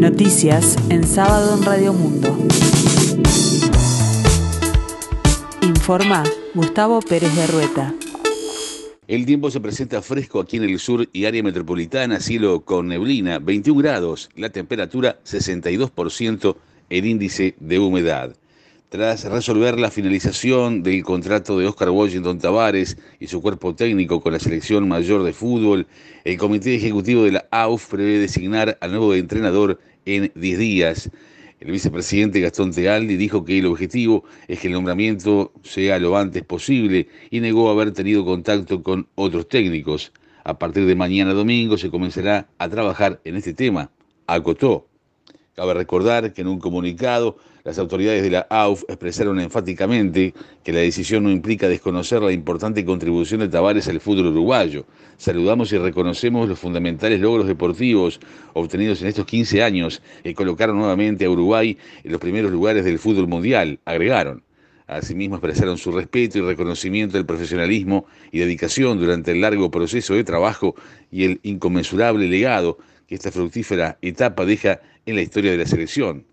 Noticias en sábado en Radio Mundo. Informa Gustavo Pérez de Rueta. El tiempo se presenta fresco aquí en el sur y área metropolitana, cielo con neblina, 21 grados, la temperatura 62%, el índice de humedad. Tras resolver la finalización del contrato de Oscar Washington Tavares y su cuerpo técnico con la selección mayor de fútbol, el Comité Ejecutivo de la AUF prevé designar al nuevo entrenador en 10 días. El vicepresidente Gastón Tealdi dijo que el objetivo es que el nombramiento sea lo antes posible y negó haber tenido contacto con otros técnicos. A partir de mañana domingo se comenzará a trabajar en este tema, acotó. Cabe recordar que en un comunicado las autoridades de la AUF expresaron enfáticamente que la decisión no implica desconocer la importante contribución de Tavares al fútbol uruguayo. Saludamos y reconocemos los fundamentales logros deportivos obtenidos en estos 15 años que colocaron nuevamente a Uruguay en los primeros lugares del fútbol mundial, agregaron. Asimismo expresaron su respeto y reconocimiento al profesionalismo y dedicación durante el largo proceso de trabajo y el inconmensurable legado que esta fructífera etapa deja en la historia de la selección.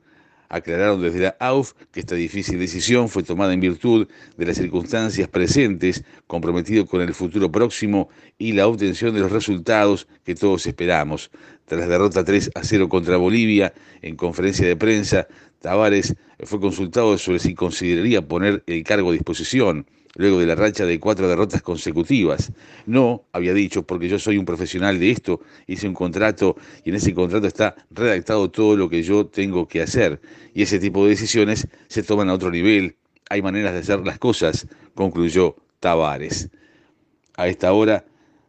Aclararon desde la AUF que esta difícil decisión fue tomada en virtud de las circunstancias presentes, comprometido con el futuro próximo y la obtención de los resultados que todos esperamos. Tras la derrota 3 a 0 contra Bolivia, en conferencia de prensa, Tavares fue consultado sobre si consideraría poner el cargo a disposición luego de la racha de cuatro derrotas consecutivas. No, había dicho, porque yo soy un profesional de esto, hice un contrato y en ese contrato está redactado todo lo que yo tengo que hacer. Y ese tipo de decisiones se toman a otro nivel. Hay maneras de hacer las cosas, concluyó Tavares. A esta hora,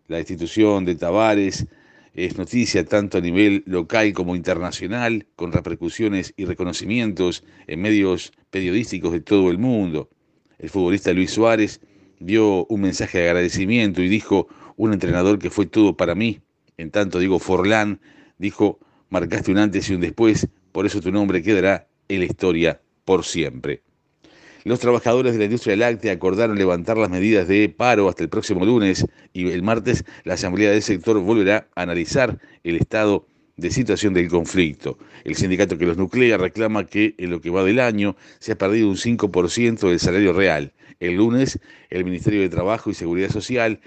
la institución de Tavares es noticia tanto a nivel local como internacional, con repercusiones y reconocimientos en medios periodísticos de todo el mundo. El futbolista Luis Suárez dio un mensaje de agradecimiento y dijo, un entrenador que fue todo para mí. En tanto, Diego Forlán dijo, marcaste un antes y un después, por eso tu nombre quedará en la historia por siempre. Los trabajadores de la industria láctea acordaron levantar las medidas de paro hasta el próximo lunes y el martes la Asamblea del sector volverá a analizar el estado de situación del conflicto. El sindicato que los nuclea reclama que en lo que va del año se ha perdido un 5% del salario real. El lunes, el Ministerio de Trabajo y Seguridad Social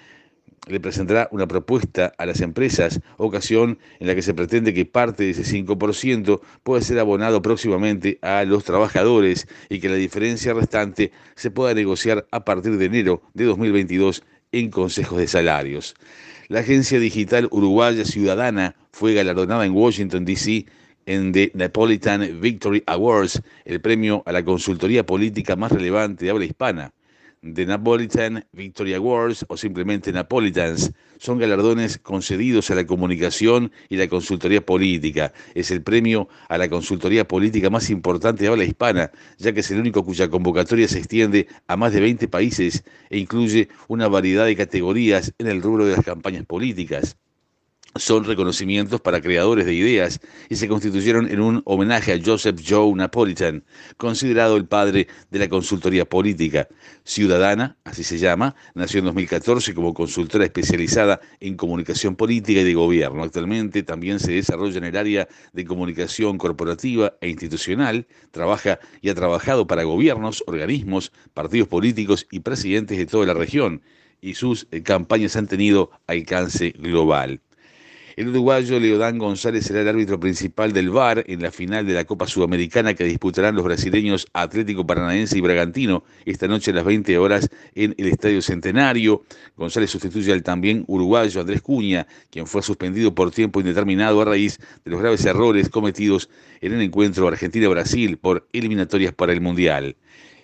le presentará una propuesta a las empresas, ocasión en la que se pretende que parte de ese 5% pueda ser abonado próximamente a los trabajadores y que la diferencia restante se pueda negociar a partir de enero de 2022 en consejos de salarios. La agencia digital uruguaya Ciudadana fue galardonada en Washington, D.C. en The Napolitan Victory Awards, el premio a la consultoría política más relevante de habla hispana. The Napolitan Victory Awards o simplemente Napolitans son galardones concedidos a la comunicación y la consultoría política. Es el premio a la consultoría política más importante de habla hispana, ya que es el único cuya convocatoria se extiende a más de 20 países e incluye una variedad de categorías en el rubro de las campañas políticas son reconocimientos para creadores de ideas y se constituyeron en un homenaje a Joseph Joe Napolitan, considerado el padre de la consultoría política. Ciudadana, así se llama, nació en 2014 como consultora especializada en comunicación política y de gobierno. Actualmente también se desarrolla en el área de comunicación corporativa e institucional, trabaja y ha trabajado para gobiernos, organismos, partidos políticos y presidentes de toda la región, y sus eh, campañas han tenido alcance global. El uruguayo Leodán González será el árbitro principal del VAR en la final de la Copa Sudamericana que disputarán los brasileños Atlético Paranaense y Bragantino esta noche a las 20 horas en el Estadio Centenario. González sustituye al también uruguayo Andrés Cuña, quien fue suspendido por tiempo indeterminado a raíz de los graves errores cometidos en el encuentro Argentina-Brasil por eliminatorias para el Mundial.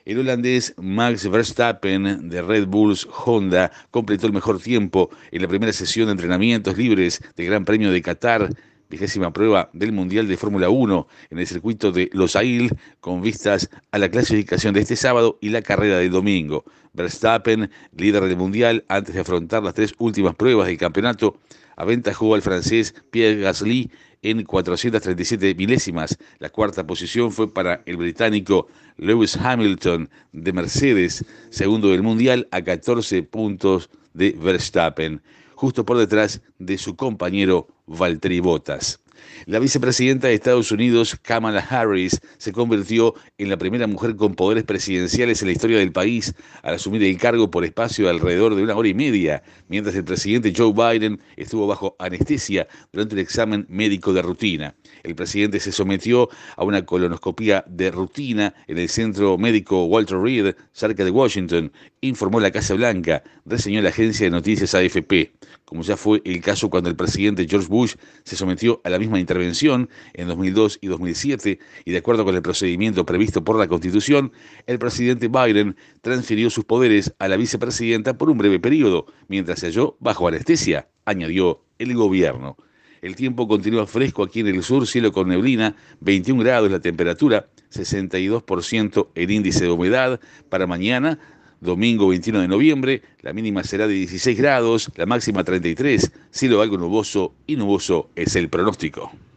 El holandés Max Verstappen de Red Bulls Honda completó el mejor tiempo en la primera sesión de entrenamientos libres del Gran Premio de Qatar, vigésima prueba del Mundial de Fórmula 1 en el circuito de Los Ailes, con vistas a la clasificación de este sábado y la carrera del domingo. Verstappen, líder del Mundial, antes de afrontar las tres últimas pruebas del campeonato, aventajó al francés Pierre Gasly en 437 milésimas. La cuarta posición fue para el británico Lewis Hamilton de Mercedes, segundo del Mundial, a 14 puntos de Verstappen, justo por detrás de su compañero Valtteri Bottas. La vicepresidenta de Estados Unidos, Kamala Harris, se convirtió en la primera mujer con poderes presidenciales en la historia del país al asumir el cargo por espacio de alrededor de una hora y media, mientras el presidente Joe Biden estuvo bajo anestesia durante un examen médico de rutina. El presidente se sometió a una colonoscopia de rutina en el centro médico Walter Reed, cerca de Washington, informó la Casa Blanca, reseñó la agencia de noticias AFP, como ya fue el caso cuando el presidente George Bush se sometió a la intervención en 2002 y 2007, y de acuerdo con el procedimiento previsto por la Constitución, el presidente Biden transfirió sus poderes a la vicepresidenta por un breve periodo, mientras se halló bajo anestesia, añadió el gobierno. El tiempo continúa fresco aquí en el sur, cielo con neblina, 21 grados la temperatura, 62% el índice de humedad. Para mañana, domingo 21 de noviembre, la mínima será de 16 grados, la máxima 33, cielo algo nuboso y nuboso es el pronóstico.